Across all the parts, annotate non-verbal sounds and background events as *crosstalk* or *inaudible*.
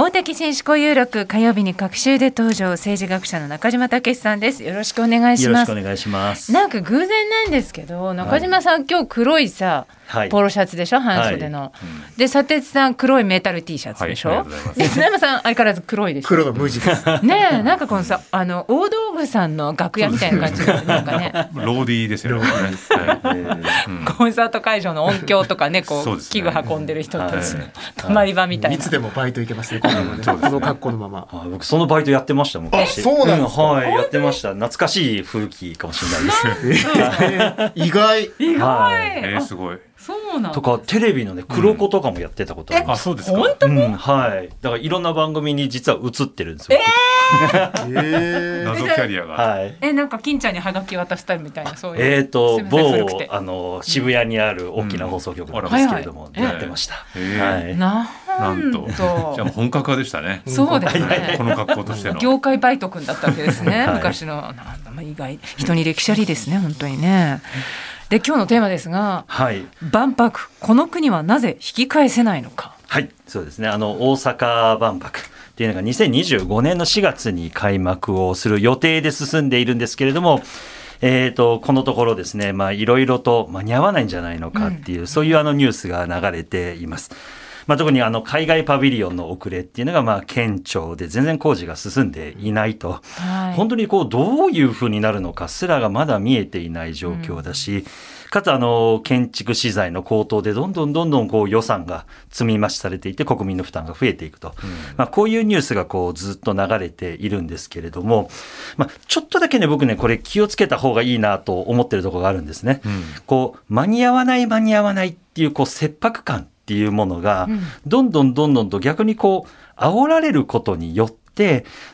大竹新思考有力火曜日に各週で登場政治学者の中島武さんです。よろしくお願いしよろますしくお願いします。なんか偶然なんですけど中島さん、今日黒いさはい。ポロシャツでしょ？半袖の、で佐哲さん黒いメタル T シャツでしょ、はいで砂山さん相変わらず黒いでしょ？黒の無地です。ねえなんかこのさあの大道具さんの楽屋みたいな感じ *laughs* でなんかね。ローディーですよね。はい。うん。コンサート会場の音響とかねこそうね。器具運んでる人たちのはい。泊まり場みたいな。い。つでもバイト行けますね。その格好のまま。はい僕そのバイトやってました昔。あそうなんですか？はいやってました。懐かしい風紀かもしれないです。*laughs* 意外。意外、はいえー、すごい。そうなんとかテレビのね黒子とかもやってたことありまあ、す。そうですか。本当うん、はい。だからいろんな番組に実は映ってるんですよ。え *laughs* 謎キャリアが。はい。えなんか金ちゃんにハガキ渡したいみたいなそういう？えーと某てあの渋谷にある大きな放送局なんうんですけれども、はいはいやってました。へーはい。な。なんと。*laughs* じゃあ本格派でしたね。そうですねこ。の格好としての。業界バイト君だったわけですね、*laughs* はい昔のなんだまあ意外人に歴史ありですね本当にねで今日のテーマですがはい。万博この国はなぜ引き返せないのか？はい、そうですね。あの大阪万博っていうのが2025年の4月に開幕をする予定で進んでいるんですけれども。えー、とこのところですね、まあ、いろいろと間に合わないんじゃないのかっていう、そういうあのニュースが流れています。まあ、特にあの海外パビリオンの遅れっていうのがまあ顕著で全然工事が進んでいないと、はい。本当にこうどういうふうになるのかすらがまだ見えていない状況だし、かつあの建築資材の高騰でどんどんどんどんこう予算が積み増しされていて国民の負担が増えていくと、まあ、こういうニュースがこうずっと流れているんですけれども、まあ、ちょっとだけね僕ねこれ気をつけた方がいいなと思ってるところがあるんですね。うん。こう間に合わない間に合わないっていうこう切迫感っていうものが、うん。どんどんどんどんと逆にこう煽られることによって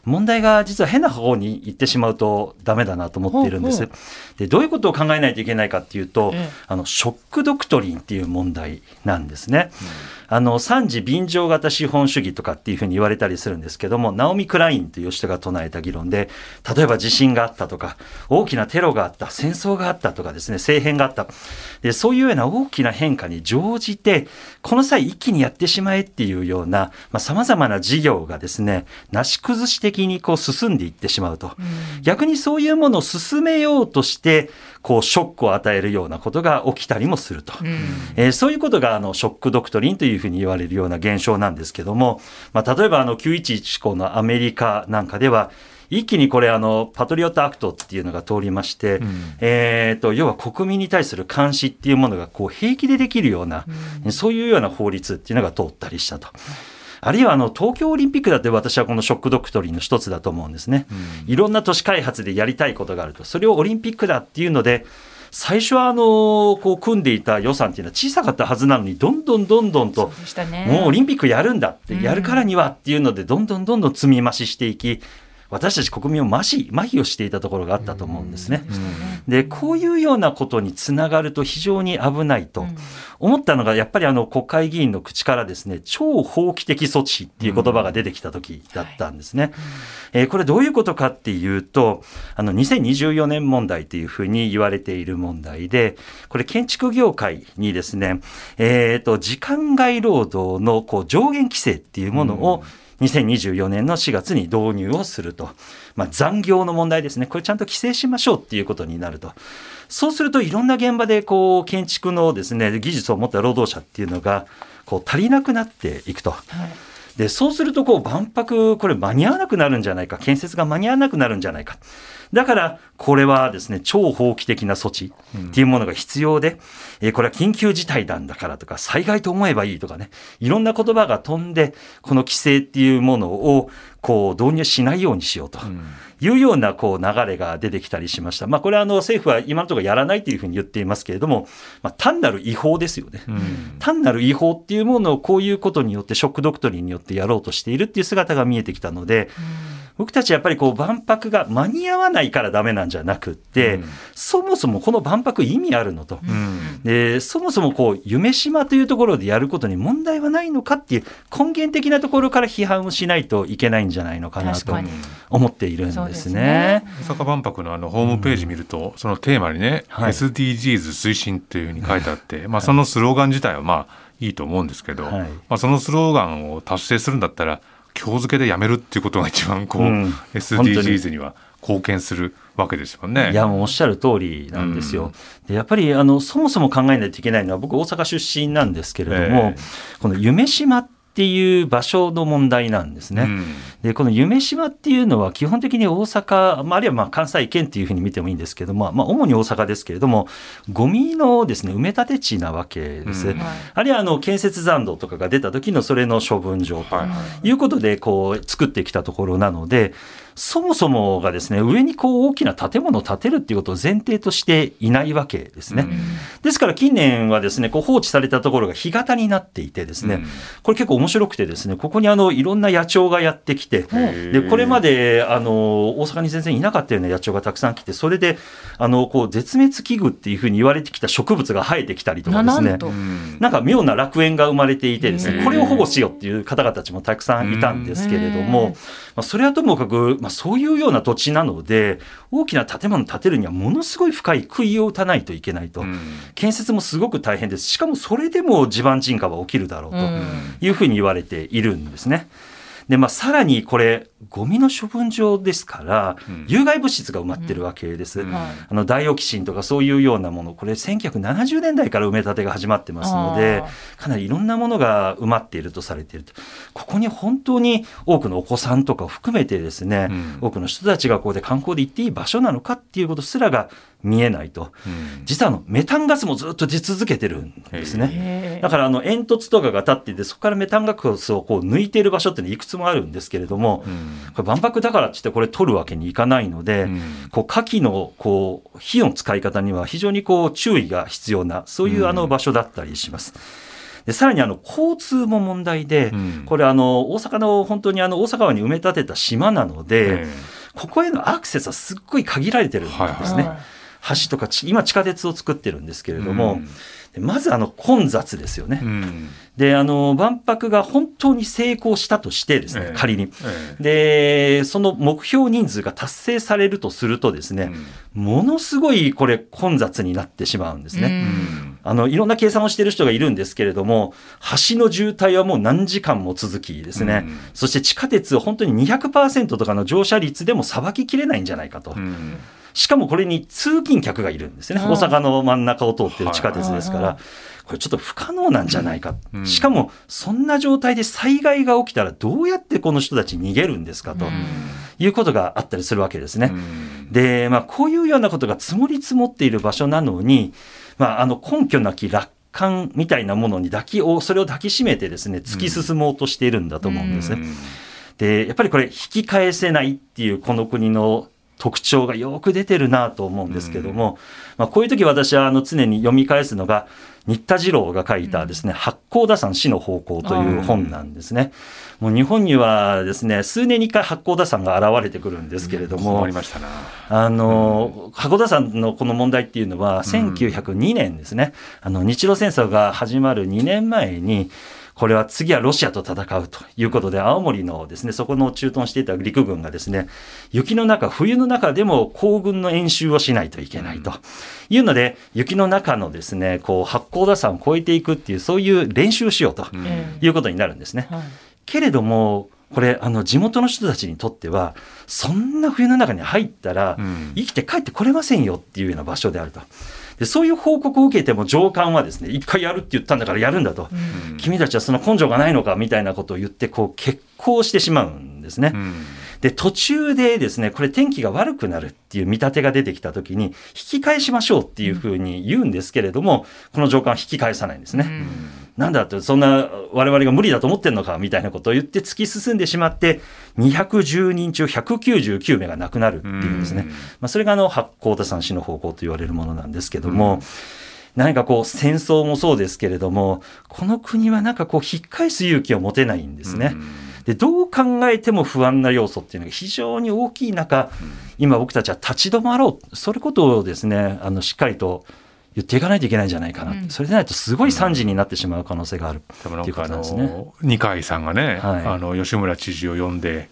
問題が実は変な方に行ってしまうとダメだなと思っているんです。でどういうことを考えないといけないかっていうと、ええあのショックドクトリンっていう問題なんですね。あの三次便乗型資本主義とかっていうふうに言われたりするんですけどもナオミ・クラインという人が唱えた議論で例えば地震があったとか大きなテロがあった戦争があったとかですね政変があったでそういうような大きな変化に乗じてこの際一気にやってしまえっていうようなさまざ、まな事業がですねなし崩し的にこう進んでいってしまうと、逆にそういうものを進めようとしてこうショックを与えるようなことが起きたりもすると。うん。えーそういうことがあのショックドクトリンというふうに言われるような現象なんですけども、まあ、例えばあの911以降のアメリカなんかでは一気にこれあのパトリオットアクトっていうのが通りまして、ん。えー、と要は国民に対する監視っていうものがこう平気でできるような、そういうような法律っていうのが通ったりしたと。あるいはあの東京オリンピックだって私はこのショックドクトリンの一つだと思うんですね。いろんな都市開発でやりたいことがあると。それをオリンピックだっていうので、最初はあのこう組んでいた予算っていうのは小さかったはずなのにどんどんどんどんともうオリンピックやるんだってうんやるからにはっていうのでどんどんどんどん積み増ししていき私たち国民を麻痺麻痺をしていたところがあったと思うんですね。でこういうようなことにつながると非常に危ないと思ったのがやっぱりあの国会議員の口からですね超法規的措置っていう言葉が出てきた時だったんですね。えーこれどういうことかっていうとあの2024年問題というふうに言われている問題でこれ建築業界にですね、えー、と時間外労働のこう上限規制っていうものを、2024年の4月に導入をすると、まあ、残業の問題ですね、これちゃんと規制しましょうっていうことになると、そうするといろんな現場でこう建築のですね技術を持った労働者っていうのがこう足りなくなっていくと。でそうするとこう万博これ間に合わなくなるんじゃないか。建設が間に合わなくなるんじゃないかだからこれはですね超法規的な措置っていうものが必要で、えーこれは緊急事態なんだからとか災害と思えばいいとかねいろんな言葉が飛んでこの規制っていうものをこう導入しないようにしようと。いうようなこう流れが出てきたりしました。まあ、これはあの政府は今のところやらないというふうに言っていますけれども、まあ、単なる違法ですよね。単なる違法っていうものをこういうことによってショックドクトリンによってやろうとしているっていう姿が見えてきたので、僕たちやっぱりこう万博が間に合わないからダメなんじゃなくって、うん。そもそもこの万博意味あるのと。うん。でそもそもこう夢島というところでやることに問題はないのかっていう根源的なところから批判をしないといけないんじゃないのかなと思っているんですですね。ね。大阪万博のあのホームページ見ると、そのテーマにね、はい。SDGs 推進っていうふうに書いてあって、まあそのスローガン自体はまあいいと思うんですけど、はい。まあそのスローガンを達成するんだったら今日付けでやめるっていうことが一番こう、うん SDGs には貢献するわけですよね。いやもうおっしゃる通りなんですよ。でやっぱりあのそもそも考えないといけないのは僕大阪出身なんですけれども、えこの夢島っていう場所の問題なんですね。うんでこの夢島っていうのは基本的に大阪、まあ、あるいはまあ関西圏っていうふうに見てもいいんですけども、まあ、主に大阪ですけれどもゴミのですね埋め立て地なわけです。うんあるいはあの建設残土とかが出た時のそれの処分場とはいいうことでこう作ってきたところなのでそもそもがですね上にこう大きな建物を建てるっていうことを前提としていないわけですね。ですから近年はですねこう放置されたところが干潟になっていてですね、うん。これ結構面白くてですねここにあのいろんな野鳥がやってきてー。でこれまであの大阪に全然いなかったような野鳥がたくさん来てそれであのこう絶滅危惧っていうふうに言われてきた植物が生えてきたりとかですね。ななんか妙な楽園が生まれていてですねこれを保護しようっていう方々たちもたくさんいたんですけれどうん。も、まあ、それはともかく、まあ、そういうような土地なので大きな建物を建てるにはものすごい深い杭を打たないといけないと。うん建設もすごく大変ですしかもそれでも地盤沈下は起きるだろうというふうに言われているんですね。でまあ、さらにこれゴミの処分場ですから、うん。有害物質が埋まってるわけです。うん。はいあのダイオキシンとかそういうようなものこれ1970年代から埋め立てが始まってますのであかなりいろんなものが埋まっているとされていると。ここに本当に多くのお子さんとかを含めてですね、うん。多くの人たちがここで観光で行っていい場所なのかっていうことすらが見えないと。うん。実はあのメタンガスもずっと出続けてるんですね。だからあの煙突とかが立っていてそこからメタンガスをこう抜いている場所っていうのはいくつもあるんですけれども、うんこれ万博だからって言ってこれ取るわけにいかないので、うん。こう火器のこう火の使い方には非常にこう注意が必要なそういうあの場所だったりします。でさらにあの交通も問題で、うん。これあの大阪の本当にあの大阪湾に埋め立てた島なので、えここへのアクセスはすっごい限られてるんですね。はいはい橋とかち今地下鉄を作ってるんですけれえども、でまずあの混雑ですよね。うん。であの万博が本当に成功したとしてですね、ええ。仮に。えでその目標人数が達成されるとするとですえね、ものすごいこれ混雑になってしまうんですね。うん。うんあのいろんな計算をしている人がいるんですけれども橋の渋滞はもう何時間も続きですね、うん。そして地下鉄を本当に200%とかの乗車率でもさばききれないんじゃないかと、うんしかもこれに通勤客がいるんですね、うん大阪の真ん中を通ってる地下鉄ですから、はいこれちょっと不可能なんじゃないか、うん。しかもそんな状態で災害が起きたらどうやってこの人たち逃げるんですかとうん。いうことがあったりするわけですね。うん。で、まあ、こういうようなことが積もり積もっている場所なのに、まあ、あの根拠なき楽観みたいなものに抱きをそれを抱きしめてですね突き進もうとしているんだと思うんですね。でやっぱりこれ引き返せないっていうこの国の特徴がよく出てるなと思うんですけども、まあ、こういう時私はあの常に読み返すのが新田次郎が書いたですね、八甲田山死の方向という本なんですね。もう日本にはですね数年に1回八甲田山が現れてくるんですけれども、困りましたな。あの、函館山のこの問題っていうのは、1902年ですね、あの、日露戦争が始まる2年前に、これは次はロシアと戦うということで、青森のですね、そこの駐屯していた陸軍がですね、雪の中、冬の中でも行軍の演習をしないといけないというので、雪の中のですね、こう、八甲田山を越えていくっていう、そういう練習をしようということになるんですね。はいけれども、これ、あの、地元の人たちにとっては、そんな冬の中に入ったら、うん生きて帰ってこれませんよっていうような場所であると。でそういう報告を受けても上官はですね一回やるって言ったんだからやるんだと、うん君たちはその根性がないのかみたいなことを言ってこう決行してしまうんですね。うんで途中でですねこれ天気が悪くなるっていう見立てが出てきた時に引き返しましょうっていうふうに言うんですけれどもこの上官は引き返さないんですね。うんなんだってそんな我々が無理だと思ってんのかみたいなことを言って突き進んでしまって210人中199名が亡くなるっていうんですね。まあ、それがあの八甲田山死の方向と言われるものなんですけども、うん。何かこう戦争もそうですけれどもこの国はなんかこう引っ返す勇気を持てないんですね。でどう考えても不安な要素っていうのが非常に大きい中、今僕たちは立ち止まろう。それことをですねあのしっかりと言っていかないといけないんじゃないかな、うん。それでないとすごい惨事になってしまう可能性がある、っていうことなんですね。の二階さんがね、はい。あの吉村知事を呼んで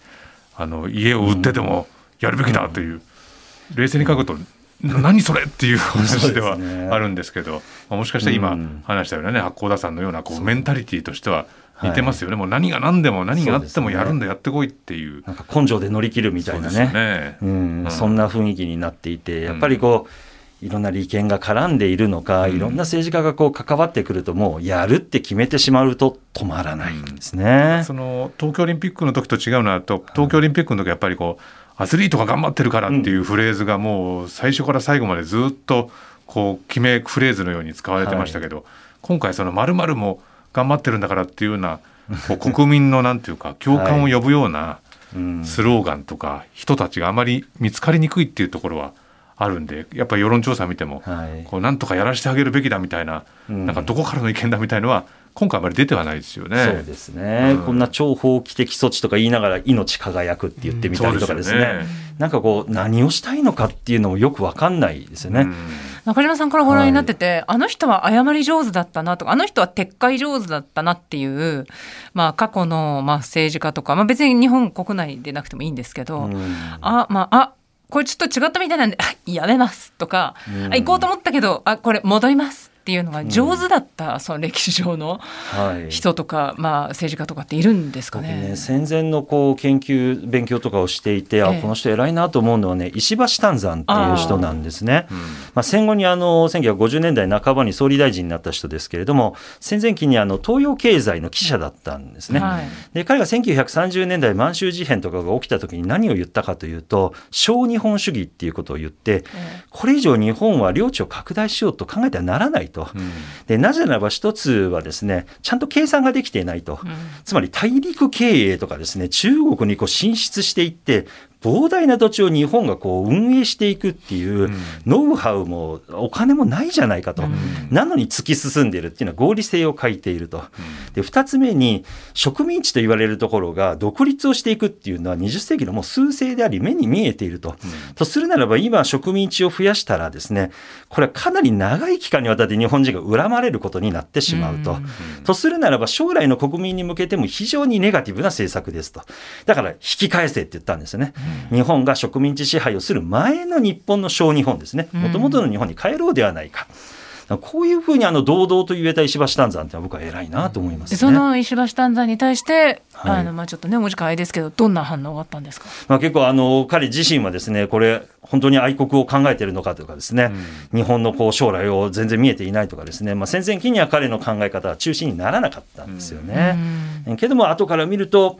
あの家を売ってでもやるべきだという、冷静に書くと、な何それっていう話ではあるんですけど、まあ、もしかしたら今うん。話したようなね八甲田さんのようなこうメンタリティーとしては似てますよね、もう何が何でも何があってもやるんだ、やってこいっていう。なんか根性で乗り切るみたいなね。ね。うん。うん。そんな雰囲気になっていてやっぱりこういろんな利権が絡んでいるのか、うん。いろんな政治家がこう関わってくるともうやるって決めてしまうと止まらないんですね。その東京オリンピックの時と違うのはと東京オリンピックの時はやっぱりこうアスリートが頑張ってるからっていうフレーズがもう最初から最後までずっとこう決めフレーズのように使われてましたけど、今回その〇〇も頑張ってるんだからっていうような国民のなんていうか *laughs* 共感を呼ぶようなうん。スローガンとか人たちがあまり見つかりにくいっていうところはあるんでやっぱり世論調査見てもはい。こうなんとかやらせてあげるべきだみたいな、うん。なんかどこからの意見だみたいのは今回あまり出てはないですよね。そうですね、うん。こんな超法規的措置とか言いながら命輝くって言ってみたりとかですね,、そうですよね。なんかこう何をしたいのかっていうのもよくわかんないですよね。うん。中島さんからご覧になってて、あの人は謝り上手だったなとかあの人は撤回上手だったなっていう、まあ、過去の、まあ、政治家とか、まあ、別に日本国内でなくてもいいんですけど、うん。あまああこれちょっと違ったみたいなんであやめますとか、うん。あ行こうと思ったけどあこれ戻りますっていうのが上手だった、その歴史上のはい。人とか、まあ、政治家とかっているんですか僕ね。ね戦前のこう研究勉強とかをしていて、あえ。えこの人偉いなと思うのはね石橋丹山っていう人なんですね。うん。まあ、戦後にあの1950年代半ばに総理大臣になった人ですけれども戦前期にあの東洋経済の記者だったんですね。はい。で彼が1930年代満州事変とかが起きた時に何を言ったかというと小日本主義っていうことを言ってえこれ以上日本は領地を拡大しようと考えてはならないと。うんでなぜならば一つはですねちゃんと計算ができていないと。えうんつまり大陸経営とかですね中国にこう進出していって膨大な土地を日本がこう運営していくっていううんノウハウもお金もないじゃないかと、うんなのに突き進んでいるっていうのは合理性を欠いていると。で2つ目に植民地と言われるところが独立をしていくっていうのは20世紀のもう数勢であり目に見えていると。とするならば今植民地を増やしたらですねこれはかなり長い期間にわたって日本人が恨まれることになってしまうと。うんとするならば将来の国民に向けても非常にネガティブな政策ですと。だから引き返せって言ったんですよね。日本が植民地支配をする前の日本の小日本ですね。うんもともとの日本に帰ろうではないか。こういうふうにあの堂々と言えた石橋丹山って僕は偉いなと思いますね。でその石橋丹山に対して、はいあのまあ、ちょっとねお時間あれですけどどんな反応があったんですかまあ、結構あの彼自身はですねこれ本当に愛国を考えているのかとかですね、日本のこう将来を全然見えていないとかですね、まあ、戦前期には彼の考え方は中心にならなかったんですよね。けども後から見ると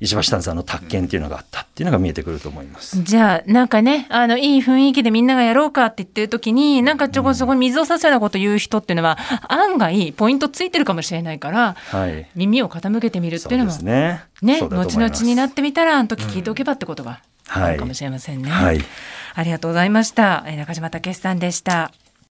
石橋丹山の宅建っていうのがあったっていうのが見えてくると思います。じゃあなんかねあのいい雰囲気でみんながやろうかって言ってる時になんかちょこそこに水を差すようなこと言う人っていうのは案外ポイントついてるかもしれないからはい。耳を傾けてみるっていううのもすね。ね後々になってみたらあの時聞いておけばってことがあはいるかもしれませんね。はい。ありがとうございました。えー中島武さんでした。